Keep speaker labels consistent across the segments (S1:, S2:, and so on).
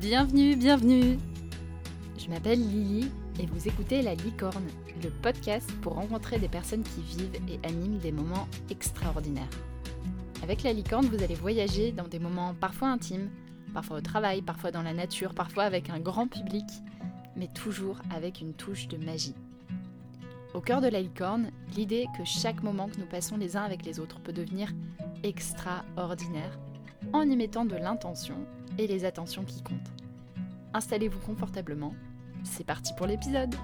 S1: Bienvenue, bienvenue Je m'appelle Lily et vous écoutez La Licorne, le podcast pour rencontrer des personnes qui vivent et animent des moments extraordinaires. Avec La Licorne, vous allez voyager dans des moments parfois intimes, parfois au travail, parfois dans la nature, parfois avec un grand public, mais toujours avec une touche de magie. Au cœur de La Licorne, l'idée que chaque moment que nous passons les uns avec les autres peut devenir extraordinaire en y mettant de l'intention et les attentions qui comptent. Installez-vous confortablement, c'est parti pour l'épisode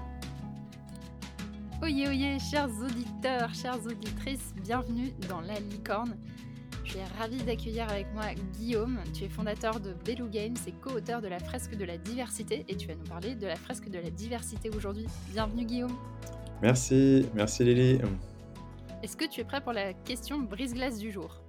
S1: Oyez, oyez, chers auditeurs, chères auditrices, bienvenue dans La Licorne. Je suis ravie d'accueillir avec moi Guillaume. Tu es fondateur de Belou Games et co-auteur de la fresque de la diversité et tu vas nous parler de la fresque de la diversité aujourd'hui. Bienvenue Guillaume.
S2: Merci, merci Lily.
S1: Est-ce que tu es prêt pour la question brise-glace du jour?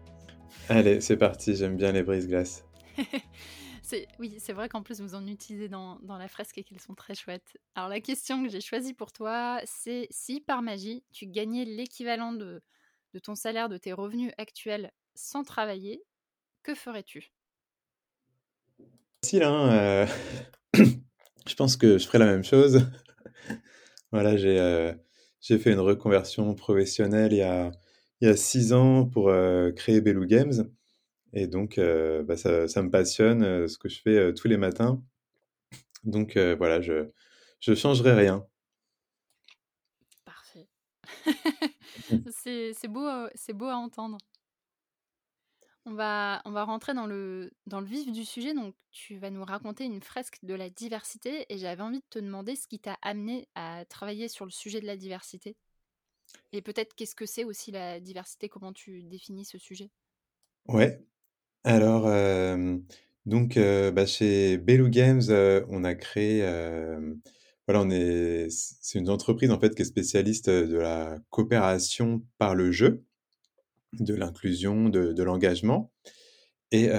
S2: Allez, c'est parti, j'aime bien les brise-glaces.
S1: oui, c'est vrai qu'en plus vous en utilisez dans, la fresque et qu'elles sont très chouettes. Alors la question que j'ai choisie pour toi, c'est si par magie tu gagnais l'équivalent de, ton salaire, de tes revenus actuels sans travailler, que ferais-tu?
S2: Facile, hein euh, Je pense que je ferais la même chose. voilà, j'ai euh, fait une reconversion professionnelle il y a, il y a six ans pour euh, créer Belou Games. Et donc, euh, bah, ça, me passionne euh, ce que je fais euh, tous les matins. Donc voilà, je ne changerai rien.
S1: Parfait. c'est beau, c'est beau à entendre. On va, on va rentrer dans le, dans le vif du sujet. Donc, tu vas nous raconter une fresque de la diversité. Et j'avais envie de te demander ce qui t'a amené à travailler sur le sujet de la diversité. Et peut-être qu'est-ce que c'est aussi la diversité? Comment tu définis ce sujet?
S2: Ouais, alors, donc, bah, chez Belou Games, on a créé, voilà, on est c'est une entreprise, en fait, qui est spécialiste, de la coopération par le jeu, de l'inclusion, de l'engagement et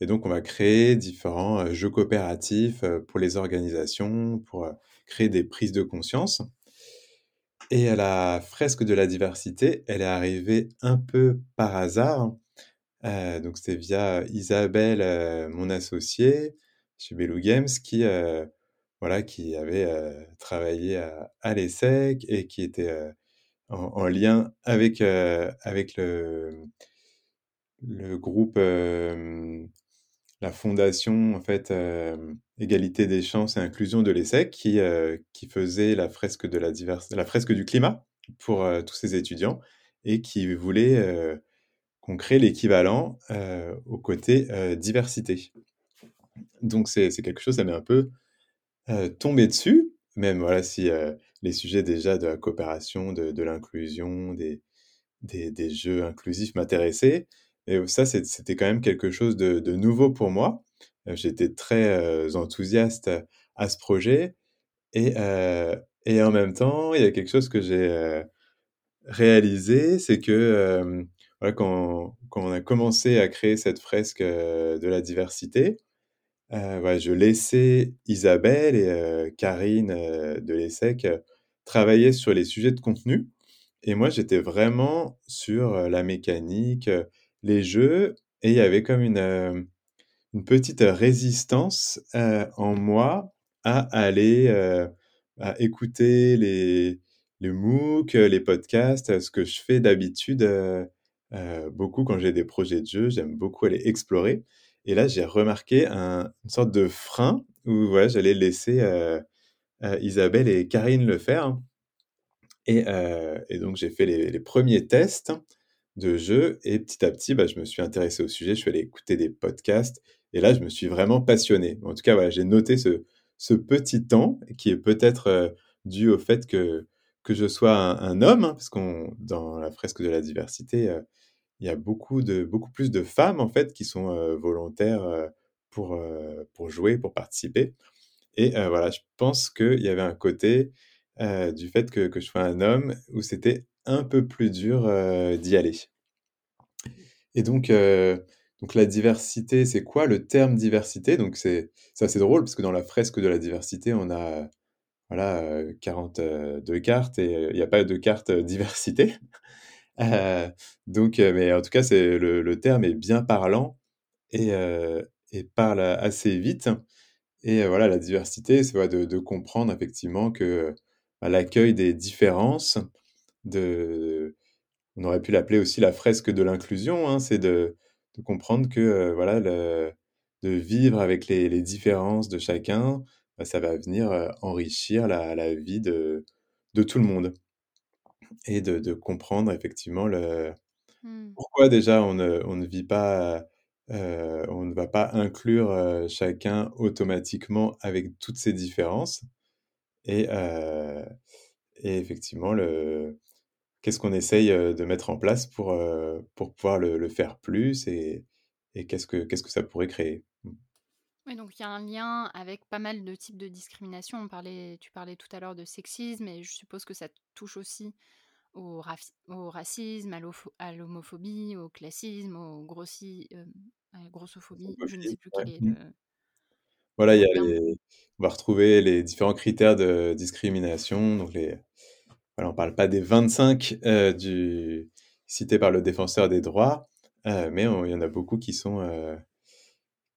S2: et donc on va créer différents, jeux coopératifs, pour les organisations, pour, créer des prises de conscience et la fresque de la diversité, elle est arrivée un peu par hasard euh, donc c'était via Isabelle, euh, mon associée chez Belou Games, qui, euh, voilà, qui avait travaillé à, l'ESSEC et qui était en, lien avec, avec le, le groupe, la fondation en fait Égalité des chances et inclusion de l'ESSEC, qui, qui faisait la fresque de la la fresque du climat pour tous ses étudiants et qui voulait qu'on crée l'équivalent euh, au côté euh, diversité. Donc c'est quelque chose, ça m'est un peu euh, tombé dessus, même voilà, si les sujets déjà de la coopération, de, l'inclusion, des, des, jeux inclusifs m'intéressaient. Et ça, c'était quand même quelque chose de, nouveau pour moi. J'étais très enthousiaste à ce projet. Et, et en même temps, il y a quelque chose que j'ai réalisé, c'est que quand, on a commencé à créer cette fresque de la diversité, je laissais Isabelle et Karine de l'ESSEC travailler sur les sujets de contenu. Et moi, j'étais vraiment sur la mécanique, les jeux, et il y avait comme une, une petite résistance en moi à aller à écouter les, les MOOC, les podcasts, ce que je fais d'habitude euh, beaucoup quand j'ai des projets de jeu, j'aime beaucoup aller explorer. Et là, j'ai remarqué une sorte de frein où voilà, j'allais laisser euh, euh, Isabelle et Karine le faire. Et, donc, j'ai fait les, premiers tests de jeu et petit à petit, bah, je me suis intéressé au sujet. Je suis allé écouter des podcasts et là, je me suis vraiment passionné. En tout cas, voilà, j'ai noté ce, petit temps qui est peut-être dû au fait que, que je sois un, homme, hein, parce qu'on dans la fresque de la diversité, il y a beaucoup, de, beaucoup plus de femmes en fait qui sont volontaires pour, pour jouer, pour participer. Et voilà, je pense qu'il y avait un côté du fait que, que, je sois un homme où c'était un peu plus dur d'y aller. Et donc, donc la diversité, c'est quoi le terme diversité? Donc c'est assez drôle parce que dans la fresque de la diversité, on a voilà, 42 cartes et il n'y a pas de carte diversité. Euh, donc, mais en tout cas, c'est le, terme est bien parlant et, parle assez vite. Et voilà, la diversité, c'est de, de, comprendre effectivement que bah, l'accueil des différences, on aurait pu l'appeler aussi la fresque de l'inclusion, hein, c'est de, comprendre que voilà, de vivre avec les, différences de chacun, bah, ça va venir enrichir la, vie de, tout le monde. Et de, de comprendre effectivement le, mmh. pourquoi déjà on ne, on ne vit pas euh, on ne va pas inclure euh, chacun automatiquement avec toutes ces différences. Et, euh, et effectivement, le, qu'est-ce qu'on essaye de mettre en place pour, pour pouvoir le, le, faire plus et, et qu'est-ce, que, qu'est-ce que ça pourrait créer?
S1: Oui, donc il y a un lien avec pas mal de types de discrimination. On parlait, tu parlais tout à l'heure de sexisme et je suppose que ça touche aussi au, au racisme, à l'homophobie, au classisme, au grossi, euh, à la grossophobie. Je ne sais plus quel est
S2: mmh.
S1: le.
S2: Voilà, il y a les... on va retrouver les différents critères de discrimination. Donc les... voilà, on ne parle pas des 25 euh, du... cités par le défenseur des droits, euh, mais il y en a beaucoup qui sont,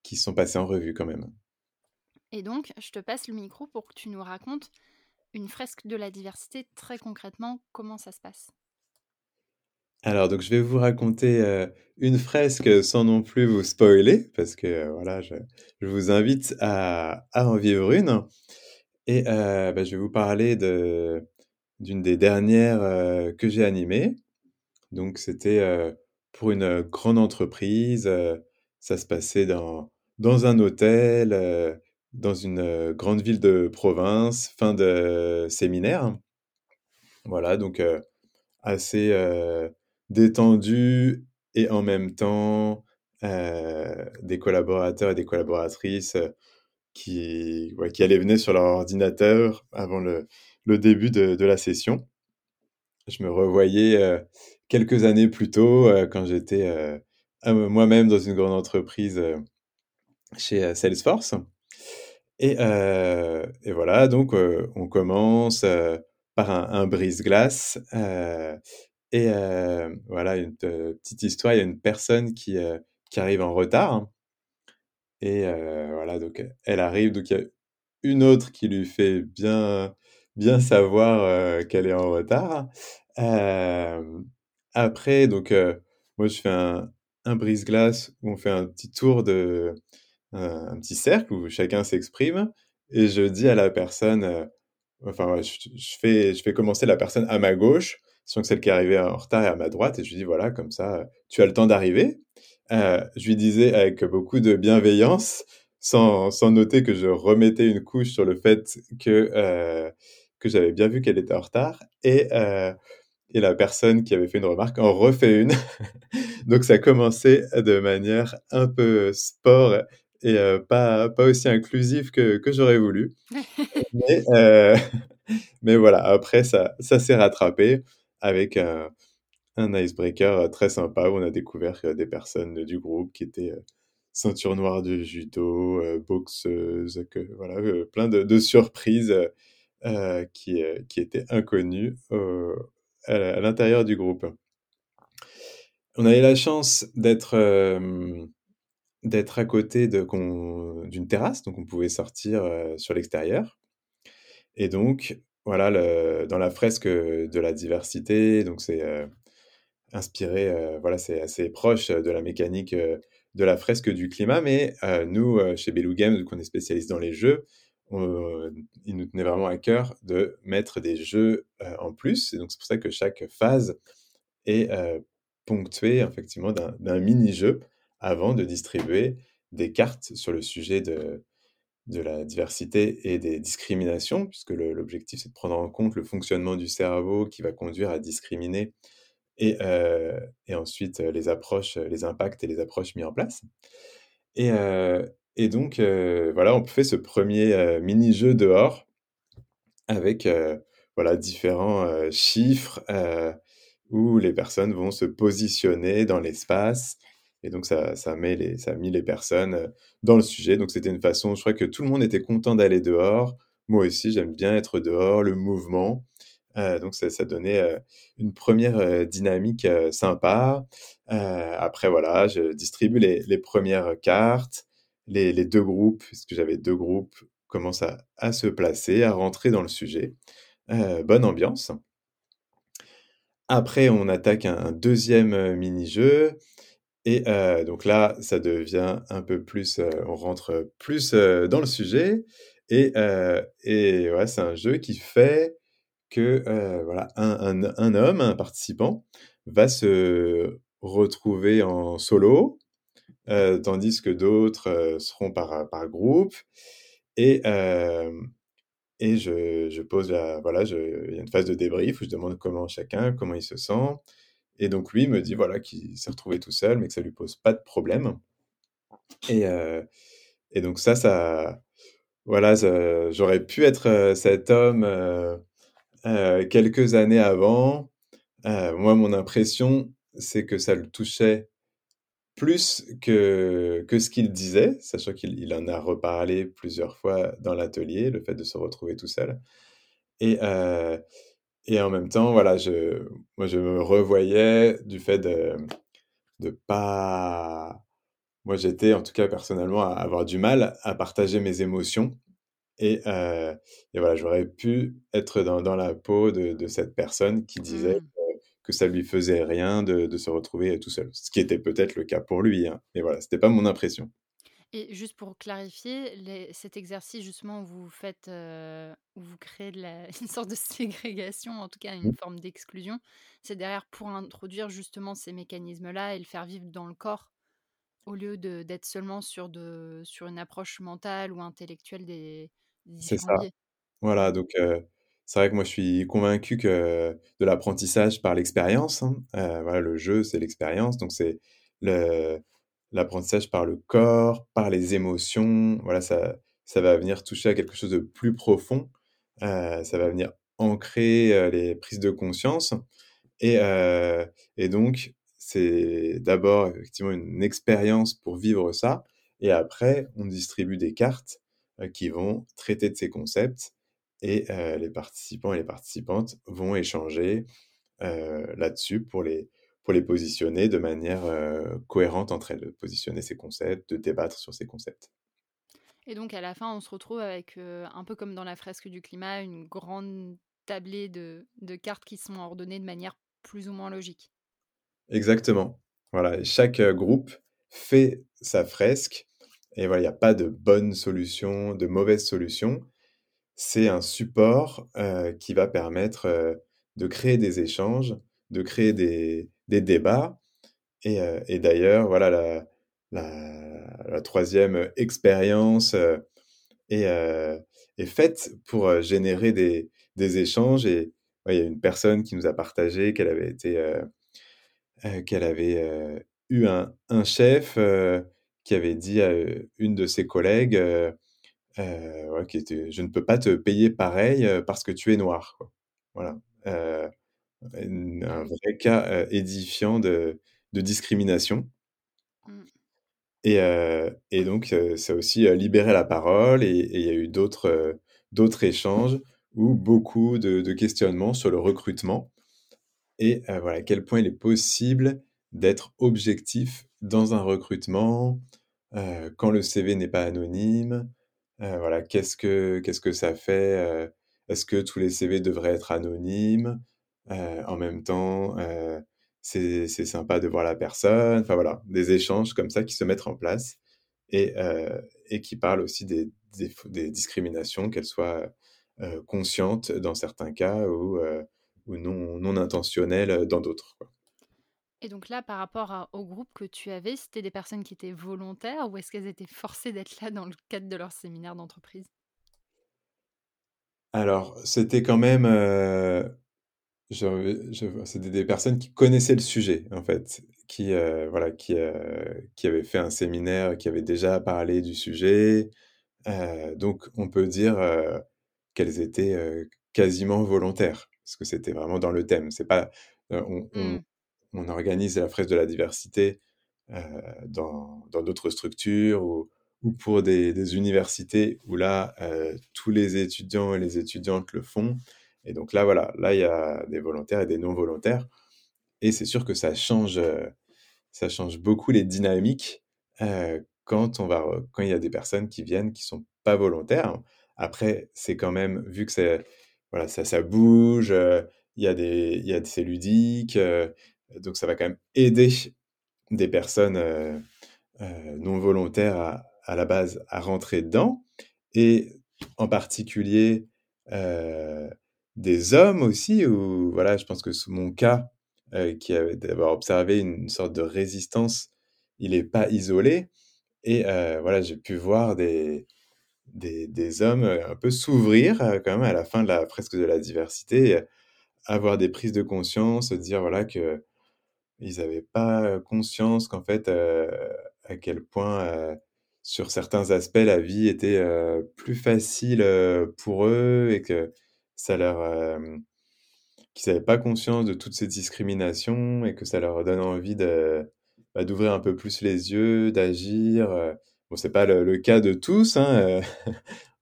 S2: qui sont passés en revue quand même.
S1: Et donc, je te passe le micro pour que tu nous racontes une fresque de la diversité, très concrètement, comment ça se passe
S2: alors, donc, je vais vous raconter euh, une fresque sans non plus vous spoiler, parce que euh, voilà, je, je, vous invite à, à, en vivre une. Et euh, bah, je vais vous parler de, d'une des dernières que j'ai animées. Donc, c'était pour une grande entreprise. ça se passait dans, dans un hôtel dans une grande ville de province, fin de séminaire. Voilà, donc assez détendu et en même temps des collaborateurs et des collaboratrices qui, allaient venir sur leur ordinateur avant le, début de, la session. Je me revoyais quelques années plus tôt quand j'étais moi-même dans une grande entreprise chez Salesforce. Et, euh, et, voilà, donc euh, on commence euh, par un, brise-glace. et voilà, une petite histoire, il y a une personne qui, qui arrive en retard. Et voilà, donc elle arrive, donc il y a une autre qui lui fait bien, bien savoir qu'elle est en retard. après, donc moi je fais un, un brise-glace où on fait un petit tour de, un, petit cercle où chacun s'exprime et je dis à la personne, euh, enfin, je, fais, je fais commencer la personne à ma gauche, que celle qui arrivée en retard est à ma droite, et je lui dis voilà, comme ça, tu as le temps d'arriver. Euh, je lui disais avec beaucoup de bienveillance, sans, sans, noter que je remettais une couche sur le fait que, euh, que j'avais bien vu qu'elle était en retard, et, et la personne qui avait fait une remarque en refait une. Donc ça commençait de manière un peu sport et euh, pas, pas aussi inclusif que, que j'aurais voulu. mais, euh, mais, voilà, après, ça, ça s'est rattrapé avec un, un, icebreaker très sympa où on a découvert des personnes du groupe qui étaient ceinture noire de judo, boxeuses, que, voilà, plein de, de surprises qui, qui étaient inconnues à l'intérieur du groupe. On a eu la chance d'être d'être à côté d'une terrasse, donc on pouvait sortir sur l'extérieur. Et donc, voilà, dans la fresque de la diversité, donc c'est inspiré, voilà, c'est assez proche de la mécanique de la fresque du climat, mais nous, chez Belou Games, qu'on est spécialiste dans les jeux, il nous tenait vraiment à cœur de mettre des jeux en plus. Et donc, c'est pour ça que chaque phase est ponctuée, effectivement, d'un mini-jeu avant de distribuer des cartes sur le sujet de, de la diversité et des discriminations, puisque l'objectif c'est de prendre en compte le fonctionnement du cerveau qui va conduire à discriminer et, euh, et ensuite euh, les approches, les impacts et les approches mis en place. Et, euh, et donc euh, voilà, on fait ce premier euh, mini-jeu dehors avec euh, voilà, différents chiffres où les personnes vont se positionner dans l'espace et donc, ça, ça, met les, ça a mis les personnes dans le sujet. Donc, c'était une façon, je crois que tout le monde était content d'aller dehors. Moi aussi, j'aime bien être dehors, le mouvement. Euh, donc, ça, donnait euh, une première euh, dynamique sympa. après, voilà, je distribue les, premières cartes. les, deux groupes, puisque j'avais deux groupes, commencent à, se placer, à rentrer dans le sujet. Euh, bonne ambiance. Après, on attaque un deuxième mini-jeu. Et donc là, ça devient un peu plus, on rentre plus dans le sujet. Et, et ouais, c'est un jeu qui fait que voilà, un, un, homme, un participant, va se retrouver en solo, tandis que d'autres seront par, par groupe. Et, et je, je, pose la, voilà, il y a une phase de débrief où je demande comment chacun, comment il se sent. Et donc lui me dit voilà qu'il s'est retrouvé tout seul, mais que ça lui pose pas de problème. Et, euh, et donc ça, ça, voilà, j'aurais pu être euh, cet homme euh, quelques années avant. Moi, mon impression, c'est que ça le touchait plus que, que ce qu'il disait, sachant qu'il il en a reparlé plusieurs fois dans l'atelier, le fait de se retrouver tout seul. Et, et en même temps, voilà, je, moi, je me revoyais du fait de de pas. Moi, j'étais, en tout cas, personnellement, à avoir du mal à partager mes émotions. Et, euh, et voilà, j'aurais pu être dans, dans la peau de, de, cette personne qui disait
S1: Mmh.
S2: que ça lui faisait rien de, de se retrouver tout seul. Ce qui était peut-être le cas pour lui. Hein. Mais voilà, c'était pas mon impression.
S1: Et juste pour clarifier, les, cet exercice justement où vous faites, euh, où vous créez de la, une sorte de ségrégation, en tout cas une forme d'exclusion, c'est derrière pour introduire justement ces mécanismes-là et le faire vivre dans le corps, au lieu d'être seulement sur, de, sur une approche mentale ou intellectuelle des, des
S2: C'est ça. Voilà,
S1: Mmh.
S2: donc heu, c'est vrai que moi je suis convaincu que de l'apprentissage par l'expérience, hein, heu, voilà, le jeu, c'est l'expérience, donc c'est le l'apprentissage par le corps, par les émotions, voilà, ça ça va venir toucher à quelque chose de plus profond, heu, ça va venir ancrer, heu, les prises de conscience et heu et donc c'est d'abord effectivement une expérience pour vivre ça et après on distribue des cartes, qui vont traiter de ces concepts et les participants et les participantes vont échanger, là-dessus pour les pour les positionner de manière, heu, cohérente entre elles, de positionner ces concepts, de débattre sur ces concepts.
S1: Et donc à la fin, on se retrouve avec, euh, un peu comme dans la fresque du climat, une grande tablée de, de cartes qui sont ordonnées de manière plus ou moins logique.
S2: Exactement. Voilà chaque, heu, groupe fait sa fresque et voilà, il y a pas de bonne solution, de mauvaise solution. C'est un support, qui va permettre, de créer des échanges, de créer des des débats et heu et d'ailleurs, voilà, la 3e expérience, est, heu, est faite pour, générer des échanges et il y a une personne qui nous a partagé qu'elle avait été, qu'elle avait, eu un chef, qui avait dit à, une de ses collègues, qui était: «Je ne peux pas te payer pareil, parce que tu es noir». Voilà, un vrai cas, édifiant de de discrimination
S1: Mmh.
S2: et et donc heu, ça a aussi, libéré la parole et il y a eu d'autres, d'autres échanges ou beaucoup de de questionnements sur le recrutement et voilà, à quel point il est possible d'être objectif dans un recrutement, quand le CV n'est pas anonyme, voilà, qu'est-ce que qu'est-ce que ça fait? Est-ce que tous les CV devraient être anonymes? Heu, en même temps, heu, c'est sympa de voir la personne. Enfin voilà, des échanges comme ça qui se mettent en place et heu et qui parlent aussi des des discriminations, qu'elles soient, heu, conscientes dans certains cas ou, ou non non intentionnelles, dans d'autres.
S1: Et donc là, par rapport à au groupe que tu avais, c'était des personnes qui étaient volontaires ou est-ce qu'elles étaient forcées d'être là dans le cadre de leur séminaire d'entreprise?
S2: Alors, c'était quand même, Je je c'était des personnes qui connaissaient le sujet, en fait, qui, heu, voilà, qui, heu, qui avaient fait un séminaire, qui avaient déjà parlé du sujet, heu, donc on peut dire, qu'elles étaient, quasiment volontaires, parce que c'était vraiment dans le thème. C'est pas, on on
S1: Mmh.
S2: on organise la fresque de la diversité, dans dans d'autres structures ou ou pour des des universités où là, tous les étudiants et les étudiantes le font et donc là, voilà, là, il y a des volontaires et des non volontaires et c'est sûr que ça change, heu, ça change beaucoup les dynamiques, heu, quand on va quand il y a des personnes qui viennent qui sont pas volontaires. Après, c'est quand même vu que voilà, ça ça bouge, il y a des il y a c'est ludique, donc ça va quand même aider des personnes, non volontaires à à la base à rentrer dedans et en particulier, des hommes aussi ou voilà, je pense que sous mon cas, qui avait d'avoir observé une sorte de résistance, il est pas isolé et voilà, j'ai pu voir des des des hommes, un peu s'ouvrir, quand même à la fin de la presque de la diversité avoir des prises de conscience, dire voilà que ils avaient pas conscience qu'en fait, à quel point, sur certains aspects, la vie était, plus facile, pour eux et que qu'ils avaient pas conscience de toutes ces discriminations et que ça leur donne envie bah, d'ouvrir un peu plus les yeux, d'agir, bon, c'est pas le cas de tous, hein,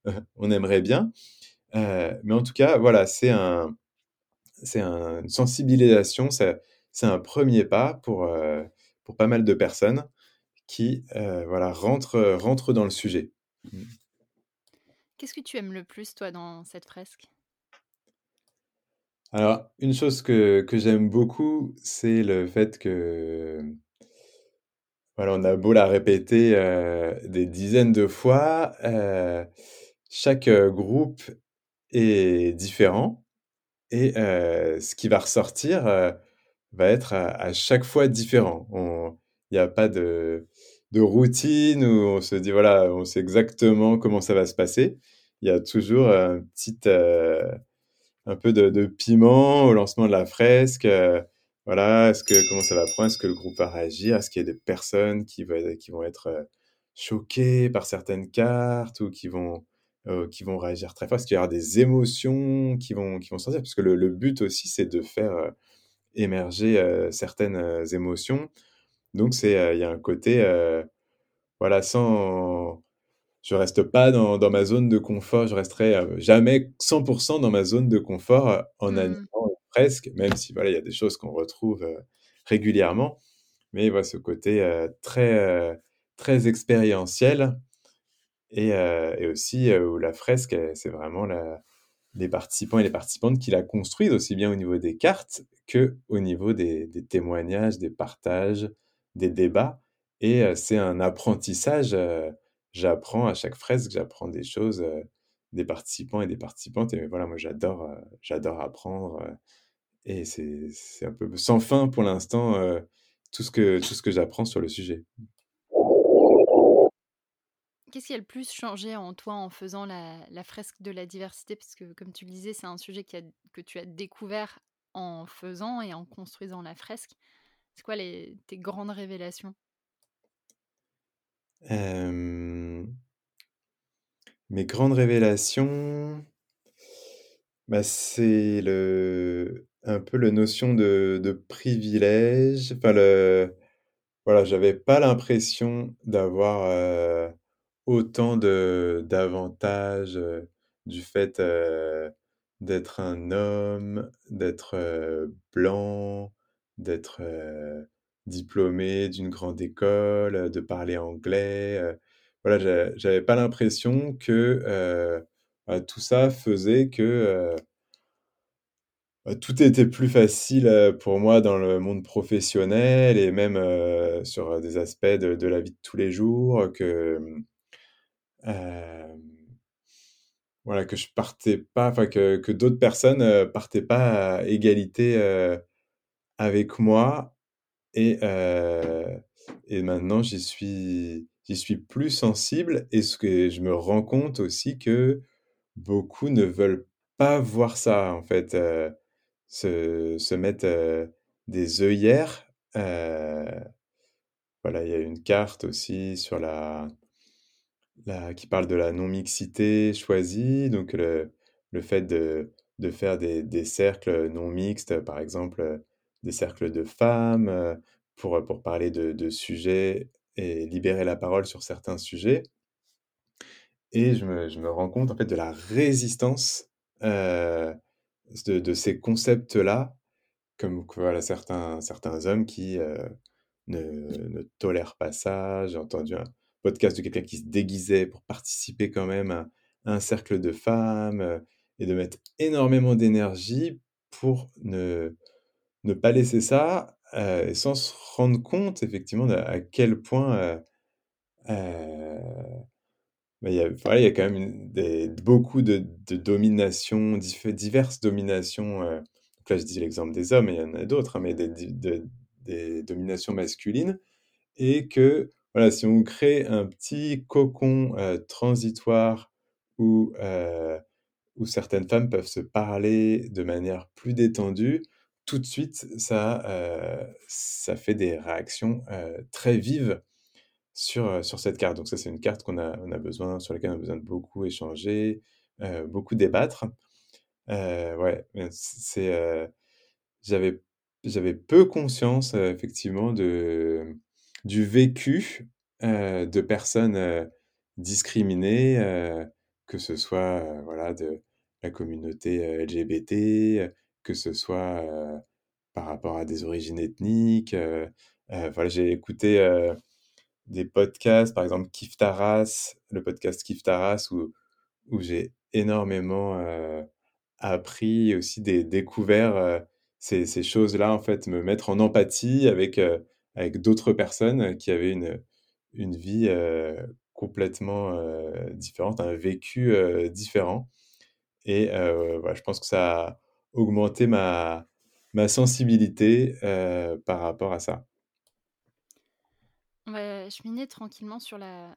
S2: on aimerait bien, mais en tout cas, voilà, c'est un une sensibilisation, c'est un premier pas pour, pas mal de personnes qui, voilà, rentrent, rentrent dans le sujet. Mmh.
S1: Qu'est-ce que tu aimes le plus, toi, dans cette fresque?
S2: Alors, une chose que que j'aime beaucoup, c'est le fait que voilà, on a beau la répéter, heu, des dizaines de fois, heu, chaque, groupe est différent et ce qui va ressortir, va être à chaque fois différent. Il y a pas de de routine où on se dit voilà, on sait exactement comment ça va se passer. Il y a toujours un petit, heu, un peu de piment au lancement de la fresque, heu, voilà, est-ce que comment ça va prendre? Est-ce que le groupe va réagir? Est-ce qu'il y a des personnes qui vont être, heu, choquées par certaines cartes ou qui vont, heu, qui vont réagir très fort? Est-ce qu'il y aura des émotions qui vont qui vont sortir? Parce que le but aussi, c'est de faire, émerger, certaines, émotions. Donc c'est, il y a un côté, voilà, sans je reste pas dans dans ma zone de confort, je resterai, heu, jamais 100 dans ma zone de confort, heu, en animant
S1: Mmh.
S2: presque, même si voilà, il y a des choses qu'on retrouve, régulièrement. Mais voilà, ce côté, très, très expérientiel et et aussi, où la fresque, c'est vraiment la les participants et les participantes qui la construisent, aussi bien au niveau des cartes qu'au niveau des des témoignages, des partages, des débats et c'est un apprentissage, j'apprends à chaque fresque, j'apprends des choses, des participants et des participantes et voilà, moi j'adore, j'adore apprendre, et c'est c'est un peu sans fin pour l'instant, tout ce que tout ce que j'apprends sur le sujet.
S1: Qu'est-ce qui a le plus changé en toi en faisant la la fresque de la diversité? Parce que comme tu le disais, c'est un sujet qui a que tu as découvert en faisant et en construisant la fresque. C'est quoi les tes grandes révélations?
S2: Mes grandes révélations Bah, c'est un peu le notion de privilège, enfin le j'avais pas l'impression d'avoir, heu, autant de d'avantages, heu, du fait, heu, d'être un homme, d'être, blanc, d'être, diplômé d'une grande école, de parler anglais, voilà, j'a j'avais pas l'impression que, heu, bah, tout ça faisait que, heu Heu, tout était plus facile, heu, pour moi dans le monde professionnel et même, sur, des aspects de la vie de tous les jours, que, voilà, que je partais pas enfin que que d'autres personnes, partaient pas à égalité, avec moi et et maintenant j'y suis j'y suis plus sensible et ce que je me rends compte aussi que beaucoup ne veulent pas voir ça, en fait, heu, se se mettre, heu, des œillères, heu, voilà, il y a une carte aussi sur la la qui parle de la non-mixité choisie, donc le le fait de de faire des des cercles, non mixtes, par exemple, des cercles de femmes, pour, pour parler de de sujets et libérer la parole sur certains sujets et je me je me rends compte, en fait, de la résistance, heu, de de ces concepts-là, comme voilà, certains certains hommes qui, heu, ne tolèrent pas ça. J'ai entendu un podcast de quelqu'un qui se déguisait pour participer quand même à, un cercle de femmes et de mettre énormément d'énergie pour ne, ne pas laisser ça sans se rendre compte effectivement à quel point mais il y a, quand même beaucoup de, de dominations, diverses dominations. Là, je dis l'exemple des hommes, il y en a d'autres, hein, mais des, dominations masculines. Et que, voilà, si on crée un petit cocon transitoire où, où certaines femmes peuvent se parler de manière plus détendue, tout de suite, ça, fait des réactions très vives sur, cette carte. Donc ça, c'est une carte qu'on a, besoin, sur laquelle on a besoin de beaucoup échanger, beaucoup débattre. ouais, c'est, j'avais, peu conscience effectivement du vécu de personnes discriminées, que ce soit voilà de la communauté LGBT, que ce soit par rapport à des origines ethniques. voilà, j'ai écouté des podcasts, par exemple Kif Taras, le podcast Kif Taras, où, où j'ai énormément appris aussi des découverts euh, ces, choses-là, en fait, me mettre en empathie avec, avec d'autres personnes qui avaient une, une vie complètement différente, un vécu différent. Et voilà, je pense que ça a augmenté ma, ma sensibilité par rapport à ça.
S1: On va cheminer tranquillement sur la,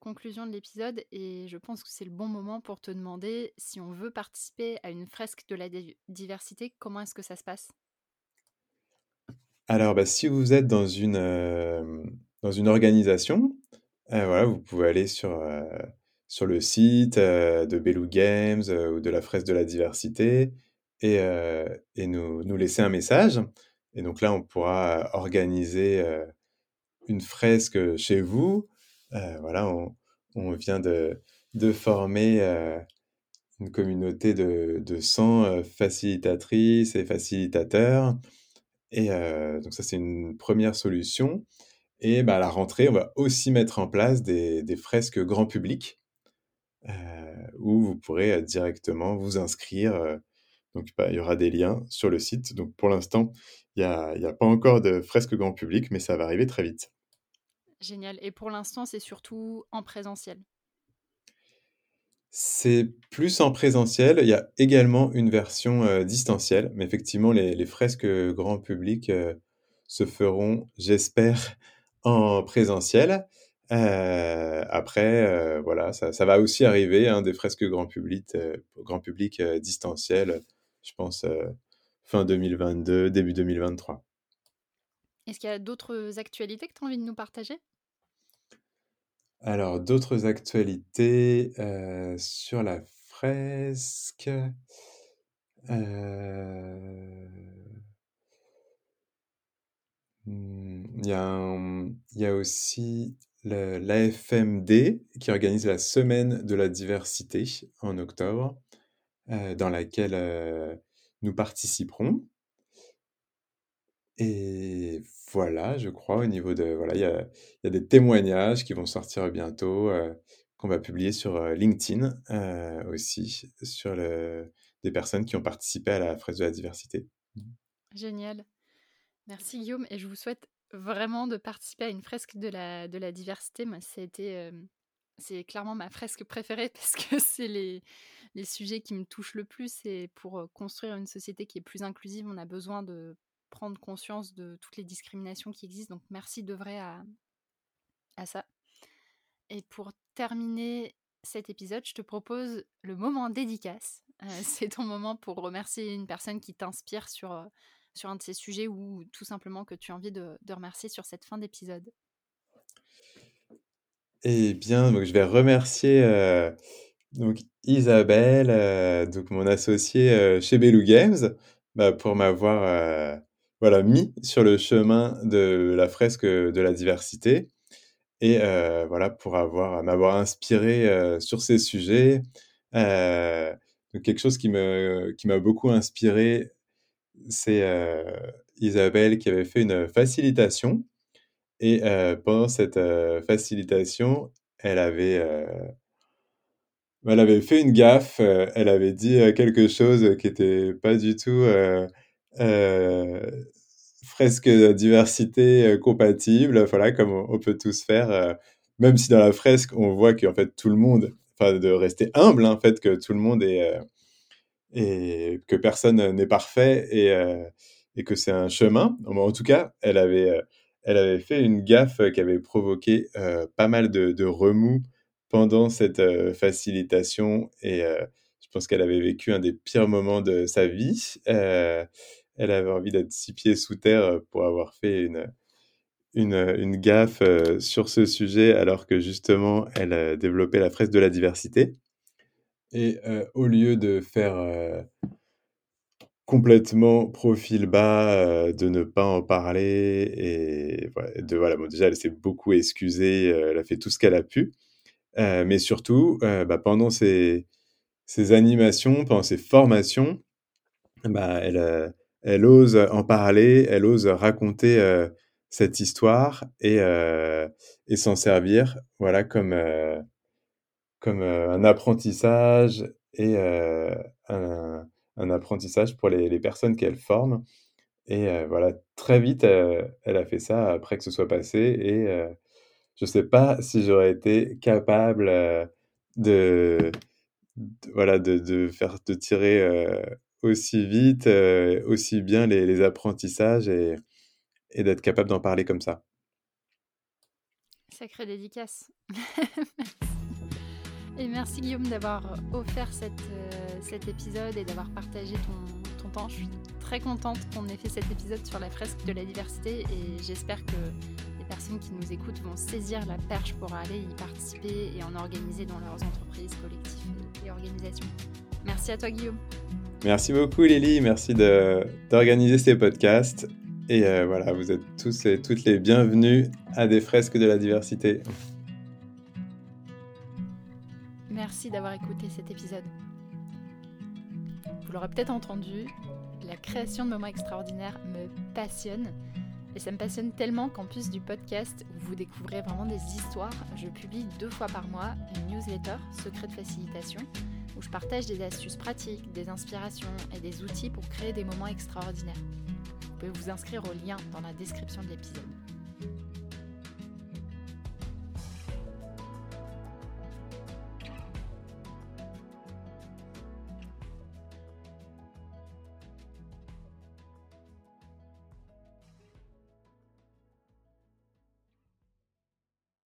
S1: conclusion de l'épisode et je pense que c'est le bon moment pour te demander si on veut participer à une fresque de la diversité, comment est-ce que ça se passe?
S2: Alors, bah, si vous êtes dans une, euh, dans une organisation, euh, voilà, vous pouvez aller sur, euh, sur le site de Belou Games ou de la fresque de la diversité et, nous, nous laisser un message. Et donc là, on pourra organiser une fresque chez vous. Voilà, on, on, vient de, de former une communauté de, de 100 euh, facilitatrices et facilitateurs. Et donc ça, c'est une première solution. Et bah, à la rentrée, on va aussi mettre en place des, des fresques grand public où vous pourrez directement vous inscrire. Donc bah, il y aura des liens sur le site. Donc pour l'instant, il n'y a, a, pas encore de fresques grand public, mais ça va arriver très vite.
S1: Génial. Et pour l'instant, c'est surtout en présentiel?
S2: C'est plus en présentiel. Il y a également une version euh, distancielle, mais effectivement, les, fresques grand public euh, se feront, j'espère, en présentiel. Euh, après, voilà, ça, va aussi arriver, hein, des fresques grand public, grand public distanciel, je pense, fin 2022, début 2023.
S1: Est-ce qu'il y a d'autres actualités que tu as envie de nous partager?
S2: Alors, d'autres actualités euh, sur la fresque. Euh, hmm, il y, a aussi l'AFMD qui organise la semaine de la diversité en octobre, euh, dans laquelle nous participerons. Et voilà, je crois, au niveau de... Voilà, il y a, a des témoignages qui vont sortir bientôt, euh, qu'on va publier sur euh, LinkedIn euh, aussi, sur le, des personnes qui ont participé à la fraise de la diversité.
S1: Génial. Merci Guillaume, et je vous souhaite vraiment de participer à une fresque de la, de la diversité. Moi, c'était, c'est clairement ma fresque préférée parce que c'est les, les sujets qui me touchent le plus. Et pour construire une société qui est plus inclusive, on a besoin de prendre conscience de toutes les discriminations qui existent. Donc merci de vrai à, ça. Et pour terminer cet épisode, je te propose le moment dédicace. Euh, c'est ton moment pour remercier une personne qui t'inspire sur, un de ces sujets ou tout simplement que tu as envie de remercier sur cette fin d'épisode.
S2: Eh bien, je vais remercier euh, Isabelle, donc mon associée chez Belou Games, bah, pour m'avoir mis sur le chemin de la fresque de la diversité et euh, voilà pour avoir m'avoir inspiré euh, sur ces sujets. Euh, quelque chose qui m'a beaucoup inspiré, c'est Isabelle qui avait fait une facilitation Et pendant cette facilitation, elle avait, elle avait fait une gaffe. elle avait dit quelque chose qui était pas du tout fresque diversité compatible. Voilà, comme on, peut tous faire. même si dans la fresque, on voit qu'en fait tout le monde, enfin de rester humble, hein, en fait que tout le monde est que personne n'est parfait et, et que c'est un chemin. En tout cas, elle avait elle avait fait une gaffe qui avait provoqué pas mal de, remous pendant cette facilitation et je pense qu'elle avait vécu un des pires moments de sa vie. elle avait envie d'être six pieds sous terre pour avoir fait une, une, une gaffe sur ce sujet alors que justement elle développait la fresque de la diversité. Et au lieu de faire complètement profil bas, euh, de ne pas en parler et de voilà, bon, déjà elle s'est beaucoup excusée, euh, elle a fait tout ce qu'elle a pu, euh, mais surtout, bah, pendant ces animations, pendant ces formations, bah, elle, elle ose en parler, elle ose raconter, cette histoire et et s'en servir, voilà, comme, comme, un apprentissage et un un apprentissage pour les, personnes qu'elle forme. Et euh, voilà, très vite, euh, elle a fait ça après que ce soit passé. Et euh, je ne sais pas si j'aurais été capable de, voilà, de, faire, de tirer aussi vite, aussi bien les, apprentissages et, et d'être capable d'en parler comme ça.
S1: Sacrée dédicace. Et merci Guillaume d'avoir offert cette, euh, cet épisode et d'avoir partagé ton, ton, temps. Je suis très contente qu'on ait fait cet épisode sur la fresque de la diversité et j'espère que les personnes qui nous écoutent vont saisir la perche pour aller y participer et en organiser dans leurs entreprises, collectifs et organisations. Merci à toi Guillaume.
S2: Merci beaucoup Lily, merci d'organiser ces podcasts. Et euh, voilà, vous êtes tous et toutes les bienvenus à des fresques de la diversité.
S1: D'avoir écouté cet épisode. Vous l'aurez peut-être entendu, la création de moments extraordinaires me passionne. Et ça me passionne tellement qu'en plus du podcast où vous découvrez vraiment des histoires, je publie deux fois par mois une newsletter Secret de facilitation où je partage des astuces pratiques, des inspirations et des outils pour créer des moments extraordinaires. Vous pouvez vous inscrire au lien dans la description de l'épisode.